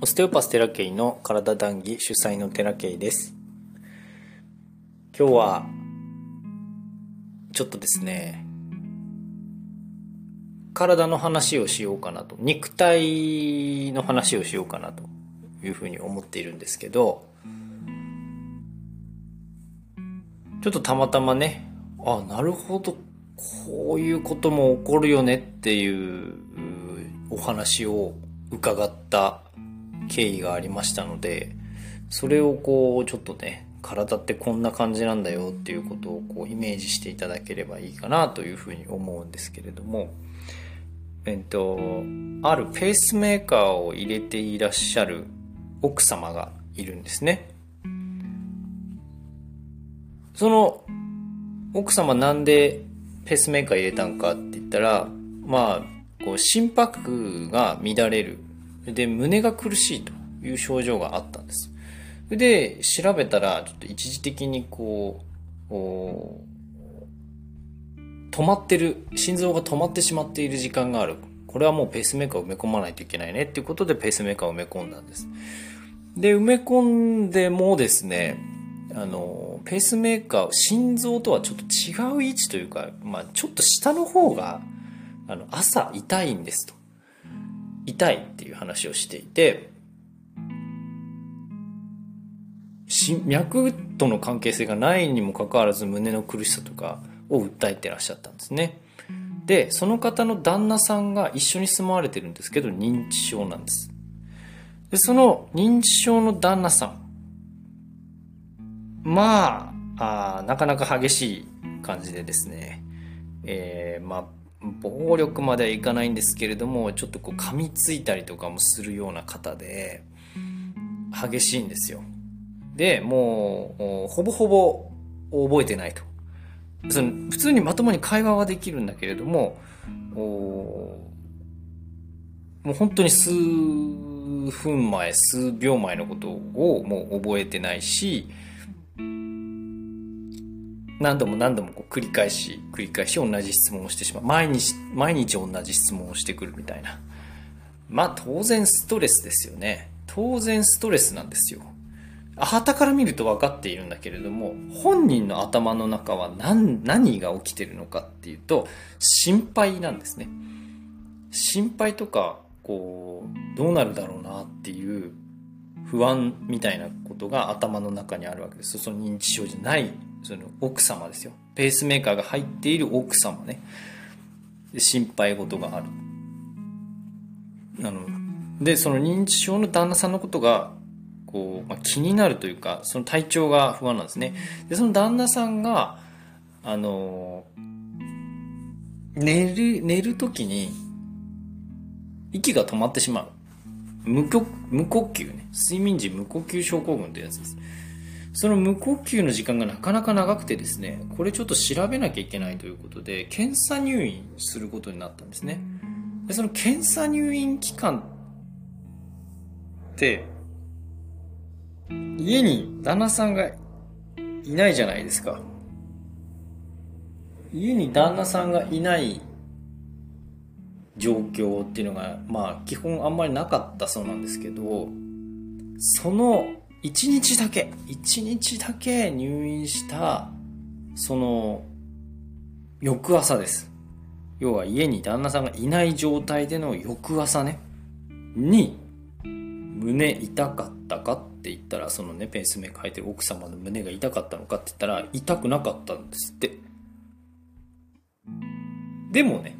オステオパステラケイの体談義主催のテラケイです。今日はちょっとですね体の話をしようかなと肉体の話をしようかなというふうに思っているんですけどちょっとたまたまねあなるほどこういうことも起こるよねっていうお話を伺った経緯がありましたのでそれをこうちょっとね体ってこんな感じなんだよっていうことをこうイメージしていただければいいかなというふうに思うんですけれどもえっとあるペースメーカーを入れていらっしゃる奥様がいるんですね。その奥様なんでペースメーカー入れたんかって言ったらまあこう心拍が乱れるで、胸が苦しいという症状があったんです。で、調べたら、ちょっと一時的にこう、止まってる、心臓が止まってしまっている時間がある。これはもうペースメーカーを埋め込まないといけないねっていうことでペースメーカーを埋め込んだんです。で、埋め込んでもですね、あの、ペースメーカー、心臓とはちょっと違う位置というか、まあちょっと下の方が、あの、朝痛いんですと。痛いっていう話をしていて、脈との関係性がないにもかかわらず胸の苦しさとかを訴えてらっしゃったんですね。で、その方の旦那さんが一緒に住まわれてるんですけど、認知症なんです。で、その認知症の旦那さん。まあ、あなかなか激しい感じでですね、えー、まあ、暴力まではいかないんですけれどもちょっとこう噛みついたりとかもするような方で激しいんですよ。でもうほぼほぼ覚えてないと。その普通にまともに会話はできるんだけれどももう本当に数分前数秒前のことをもう覚えてないし何度も何度もこう繰り返し繰り返し同じ質問をしてしまう。毎日毎日同じ質問をしてくるみたいな。まあ当然ストレスですよね。当然ストレスなんですよ。旗から見ると分かっているんだけれども本人の頭の中は何何が起きてるのかっていうと心配なんですね。心配とかこうどうなるだろうなっていう不安みたいなことが頭の中にあるわけです。その認知症じゃないその奥様ですよ。ペースメーカーが入っている奥様ね。心配事がある。あのでその認知症の旦那さんのことがこう、まあ、気になるというかその体調が不安なんですね。でその旦那さんがあの寝る寝る時に息が止まってしまう。無無呼吸ね。睡眠時無呼吸症候群ってやつです。その無呼吸の時間がなかなか長くてですね、これちょっと調べなきゃいけないということで、検査入院することになったんですね。でその検査入院期間って、家に旦那さんがいないじゃないですか。家に旦那さんがいない状況っていうのが、まあ基本あんまりなかったそうなんですけど、その1日だけ、1日だけ入院した、その、翌朝です。要は家に旦那さんがいない状態での翌朝ね、に、胸痛かったかって言ったら、そのね、ペースメーカー入ってる奥様の胸が痛かったのかって言ったら、痛くなかったんですって。でもね、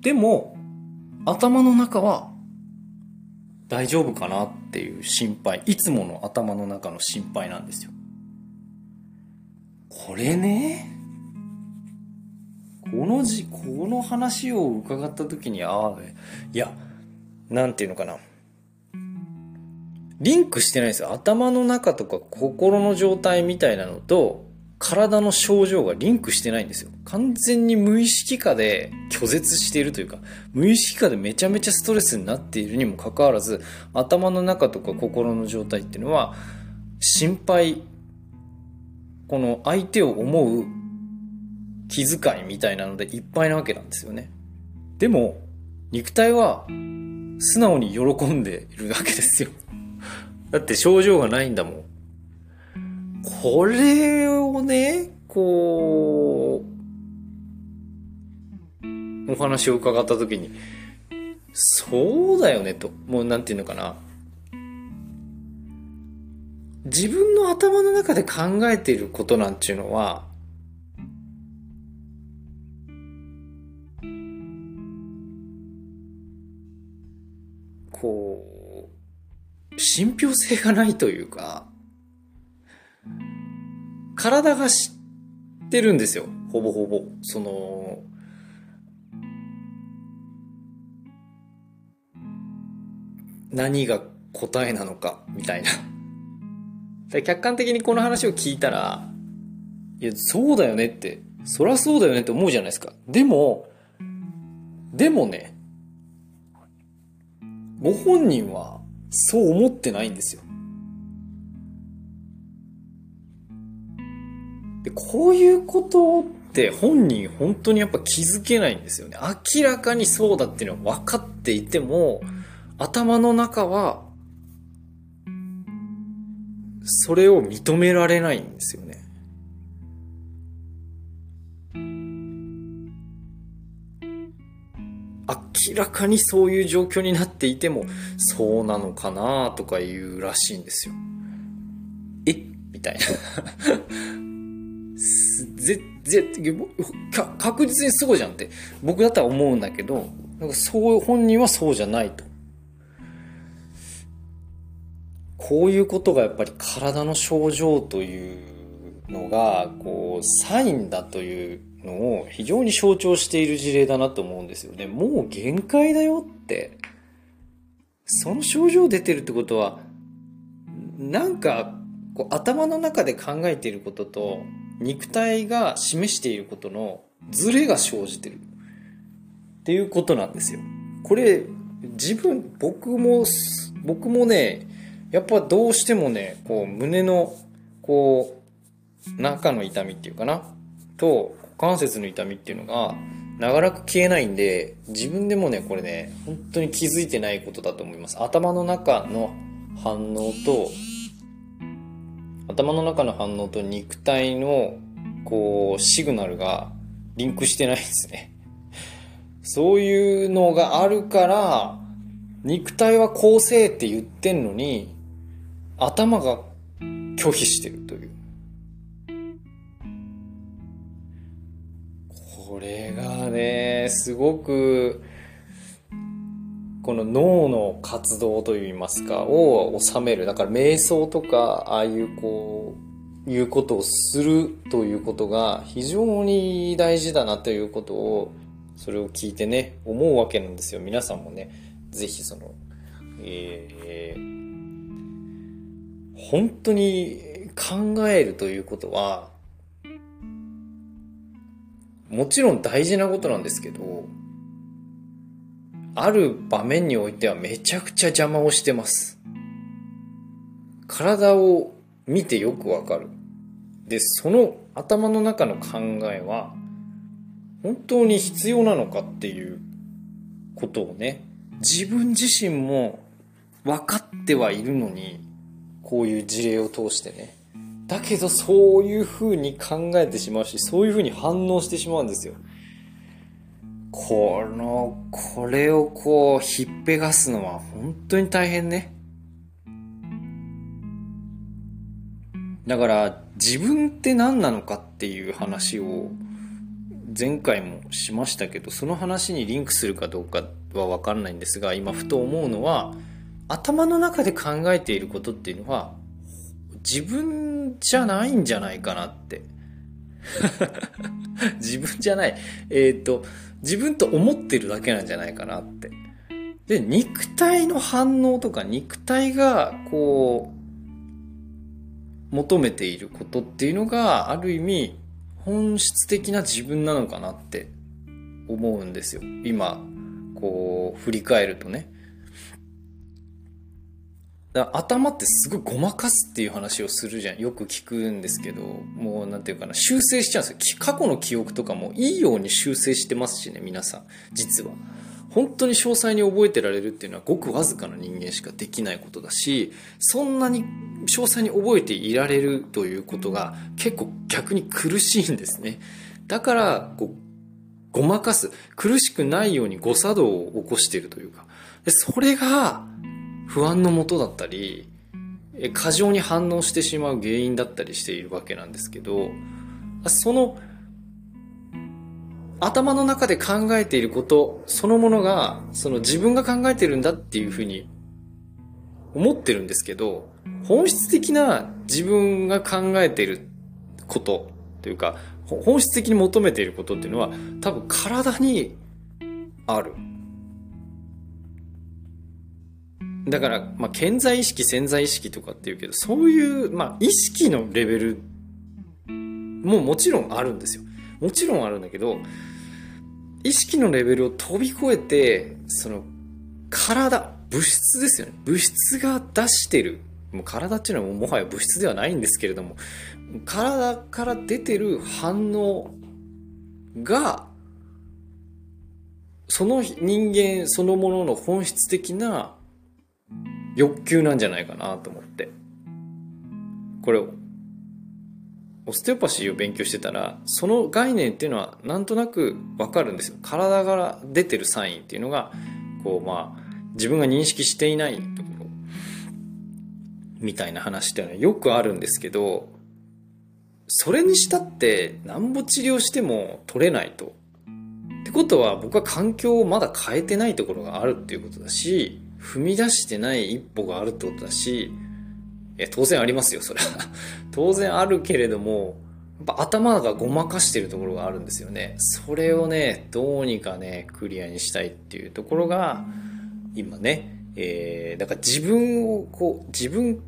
でも、頭の中は大丈夫かなっていう心配いつもの頭の中の心配なんですよ。これねこのじこの話を伺った時にああいやなんていうのかな。リンクしてないですよ。頭の中とか心の状態みたいなのと体の症状がリンクしてないんですよ。完全に無意識下で拒絶しているというか、無意識下でめちゃめちゃストレスになっているにもかかわらず、頭の中とか心の状態っていうのは、心配、この相手を思う気遣いみたいなのでいっぱいなわけなんですよね。でも、肉体は素直に喜んでいるわけですよ。だって症状がないんだもん。これをね、こう、お話を伺った時に、そうだよねと、もうなんていうのかな。自分の頭の中で考えていることなんていうのは、こう、信憑性がないというか、体が知ってるんですよ。ほぼほぼ。その、何が答えなのか、みたいな。客観的にこの話を聞いたら、いや、そうだよねって、そりゃそうだよねって思うじゃないですか。でも、でもね、ご本人はそう思ってないんですよ。で、こういうことって本人本当にやっぱ気づけないんですよね。明らかにそうだっていうのは分かっていても、頭の中は、それを認められないんですよね。明らかにそういう状況になっていても、そうなのかなとか言うらしいんですよ。えみたいな。ぜ、ぜ、確実にそうじゃんって、僕だったら思うんだけど、なんかそう、本人はそうじゃないと。こういうことがやっぱり体の症状というのが、こう、サインだというのを非常に象徴している事例だなと思うんですよね。もう限界だよって。その症状出てるってことは、なんか、こう頭の中で考えていることと、肉体が示していることのズレが生じてる。っていうことなんですよ。これ、自分、僕も、僕もね、やっぱどうしてもね、こう、胸の、こう、中の痛みっていうかな、と、股関節の痛みっていうのが、長らく消えないんで、自分でもね、これね、本当に気づいてないことだと思います。頭の中の反応と、頭の中の反応と肉体の、こう、シグナルがリンクしてないですね。そういうのがあるから、肉体はこうせえって言ってんのに、頭が拒否してるという。これがね、すごく、この脳の活動といいますか、を収める。だから瞑想とか、ああいうこう、いうことをするということが非常に大事だなということを、それを聞いてね、思うわけなんですよ。皆さんもね、ぜひその、えー、本当に考えるということは、もちろん大事なことなんですけど、ある場面においてはめちゃくちゃ邪魔をしてます。体を見てよくわかる。で、その頭の中の考えは、本当に必要なのかっていうことをね、自分自身も分かってはいるのに、こういう事例を通してね。だけどそういう風に考えてしまうし、そういう風に反応してしまうんですよ。この、これをこう、ひっぺがすのは本当に大変ね。だから、自分って何なのかっていう話を、前回もしましたけど、その話にリンクするかどうかはわかんないんですが、今ふと思うのは、頭の中で考えていることっていうのは、自分じゃないんじゃないかなって。自分じゃない。えっ、ー、と、自分と思ってるだけなんじゃないかなって。で、肉体の反応とか肉体がこう、求めていることっていうのがある意味本質的な自分なのかなって思うんですよ。今、こう、振り返るとね。頭ってすごいごまかすっていう話をするじゃん。よく聞くんですけど、もうなんていうかな、修正しちゃうんですよ。過去の記憶とかもいいように修正してますしね、皆さん。実は。本当に詳細に覚えてられるっていうのはごくわずかな人間しかできないことだしそんなに詳細に覚えていられるということが結構逆に苦しいんですねだからこうごまかす苦しくないように誤作動を起こしているというかでそれが不安のもとだったり過剰に反応してしまう原因だったりしているわけなんですけどその頭の中で考えていることそのものが、その自分が考えてるんだっていうふうに思ってるんですけど、本質的な自分が考えていることというか、本質的に求めていることっていうのは多分体にある。だから、まあ、健在意識、潜在意識とかっていうけど、そういう、まあ、意識のレベルももちろんあるんですよ。もちろんあるんだけど、意識のレベルを飛び越えて、その、体、物質ですよね。物質が出してる。もう体っていうのはもはや物質ではないんですけれども、体から出てる反応が、その人間そのものの本質的な欲求なんじゃないかなと思って。これを、オステオパシーを勉強してたらその概念っていうのはなんとなくわかるんですよ体から出てるサインっていうのがこうまあ自分が認識していないところみたいな話っていうのはよくあるんですけどそれにしたってなんぼ治療しても取れないと。ってことは僕は環境をまだ変えてないところがあるっていうことだし踏み出してない一歩があるってことだしえ当然ありますよ、それは。当然あるけれども、やっぱ頭がごまかしてるところがあるんですよね。それをね、どうにかね、クリアにしたいっていうところが、今ね、えー、だから自分をこう、自分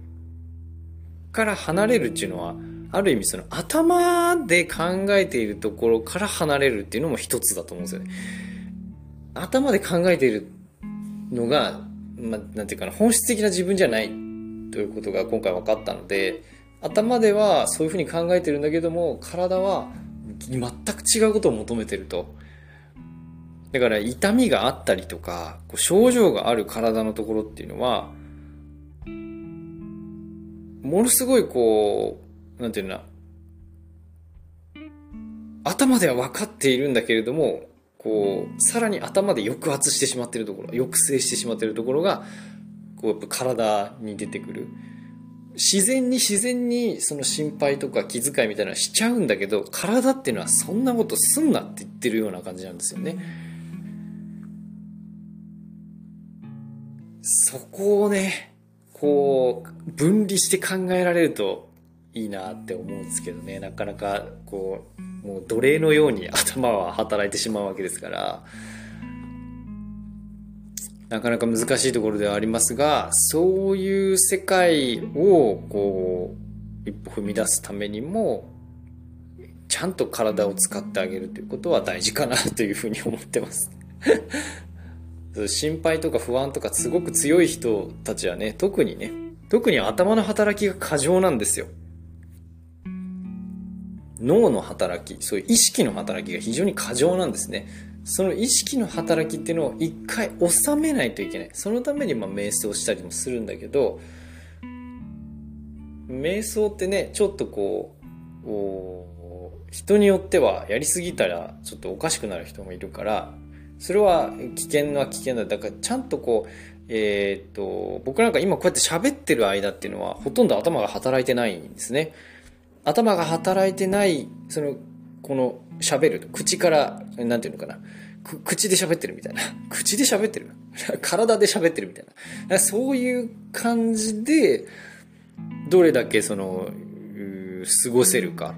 から離れるっていうのは、ある意味その頭で考えているところから離れるっていうのも一つだと思うんですよね。頭で考えているのが、まあ、なんていうかな、本質的な自分じゃないということが今回分かったので頭ではそういうふうに考えてるんだけども体は全く違うことを求めてると。だから痛みがあったりとかこう症状がある体のところっていうのはものすごいこうなんていうの頭では分かっているんだけれどもこうさらに頭で抑圧してしまっているところ抑制してしまっているところがこうやっぱ体に出てくる。自然に自然にその心配とか気遣いみたいなのしちゃうんだけど体っていうのはそんなことすんなって言ってるような感じなんですよね。そこをねこう分離して考えられるといいなって思うんですけどね。なかなかこうもう奴隷のように 頭は働いてしまうわけですから。なかなか難しいところではありますがそういう世界をこう一歩踏み出すためにもちゃんと体を使ってあげるということは大事かなというふうに思ってます。心配とか不安とかすごく強い人たちはね特にね特に頭の働きが過剰なんですよ。脳の働きそういう意識の働きが非常に過剰なんですねその意識の働きっていうのを一回収めないといけない。そのためにまあ瞑想したりもするんだけど、瞑想ってね、ちょっとこう、人によってはやりすぎたらちょっとおかしくなる人もいるから、それは危険な危険だ。だからちゃんとこう、えー、っと、僕なんか今こうやって喋ってる間っていうのはほとんど頭が働いてないんですね。頭が働いてない、その、この喋る。口から、なんていうのかな。口で喋ってるみたいな。口で喋ってる？体で喋ってるみたいな。そういう感じで、どれだけその、過ごせるか。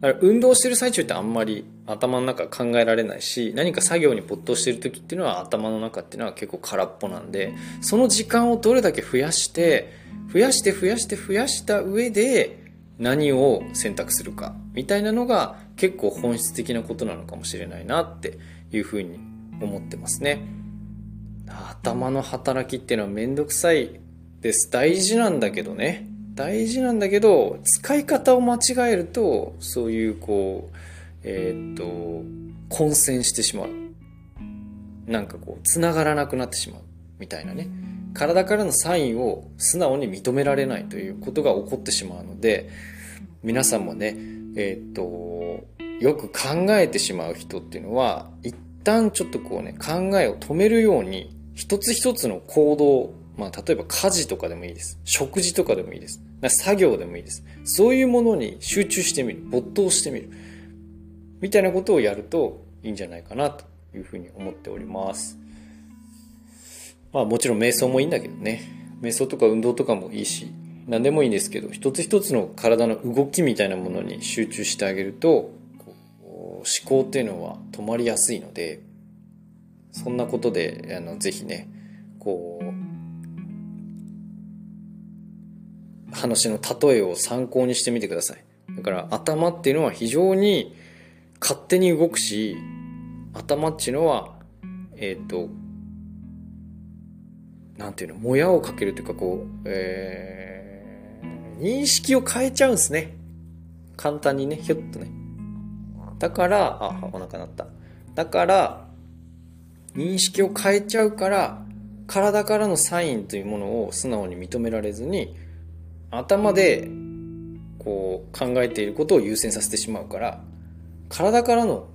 だか運動してる最中ってあんまり頭の中考えられないし、何か作業に没頭してる時っていうのは頭の中っていうのは結構空っぽなんで、その時間をどれだけ増やして、増やして増やして増やした上で、何を選択するかみたいなのが結構本質的なことなのかもしれないなっていうふうに思ってますね。頭の働きっていうのはめんどくさいです。大事なんだけどね。大事なんだけど、使い方を間違えると、そういうこう、えー、っと、混戦してしまう。なんかこう、繋がらなくなってしまう。みたいなね。体からのサインを素直に認められないということが起こってしまうので、皆さんもね、えー、っと、よく考えてしまう人っていうのは、一旦ちょっとこうね、考えを止めるように、一つ一つの行動、まあ、例えば家事とかでもいいです。食事とかでもいいです。作業でもいいです。そういうものに集中してみる。没頭してみる。みたいなことをやるといいんじゃないかなというふうに思っております。まあもちろん瞑想もいいんだけどね。瞑想とか運動とかもいいし、何でもいいんですけど、一つ一つの体の動きみたいなものに集中してあげると、思考っていうのは止まりやすいので、そんなことで、あの、ぜひね、こう、話の例えを参考にしてみてください。だから頭っていうのは非常に勝手に動くし、頭っていうのは、えっ、ー、と、なんていうの、もやをかけるというかこう、えー、認識を変えちゃうんですね。簡単にね、ひょっとね。だから、あ、お腹鳴った。だから、認識を変えちゃうから、体からのサインというものを素直に認められずに、頭で、こう、考えていることを優先させてしまうから、体からの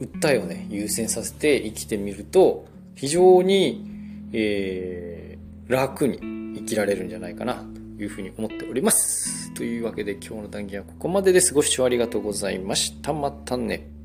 訴えをね、優先させて生きてみると、非常に、えー、楽に生きられるんじゃないかな、というふうに思っております。というわけで今日の談義はここまでです。ご視聴ありがとうございました。またね。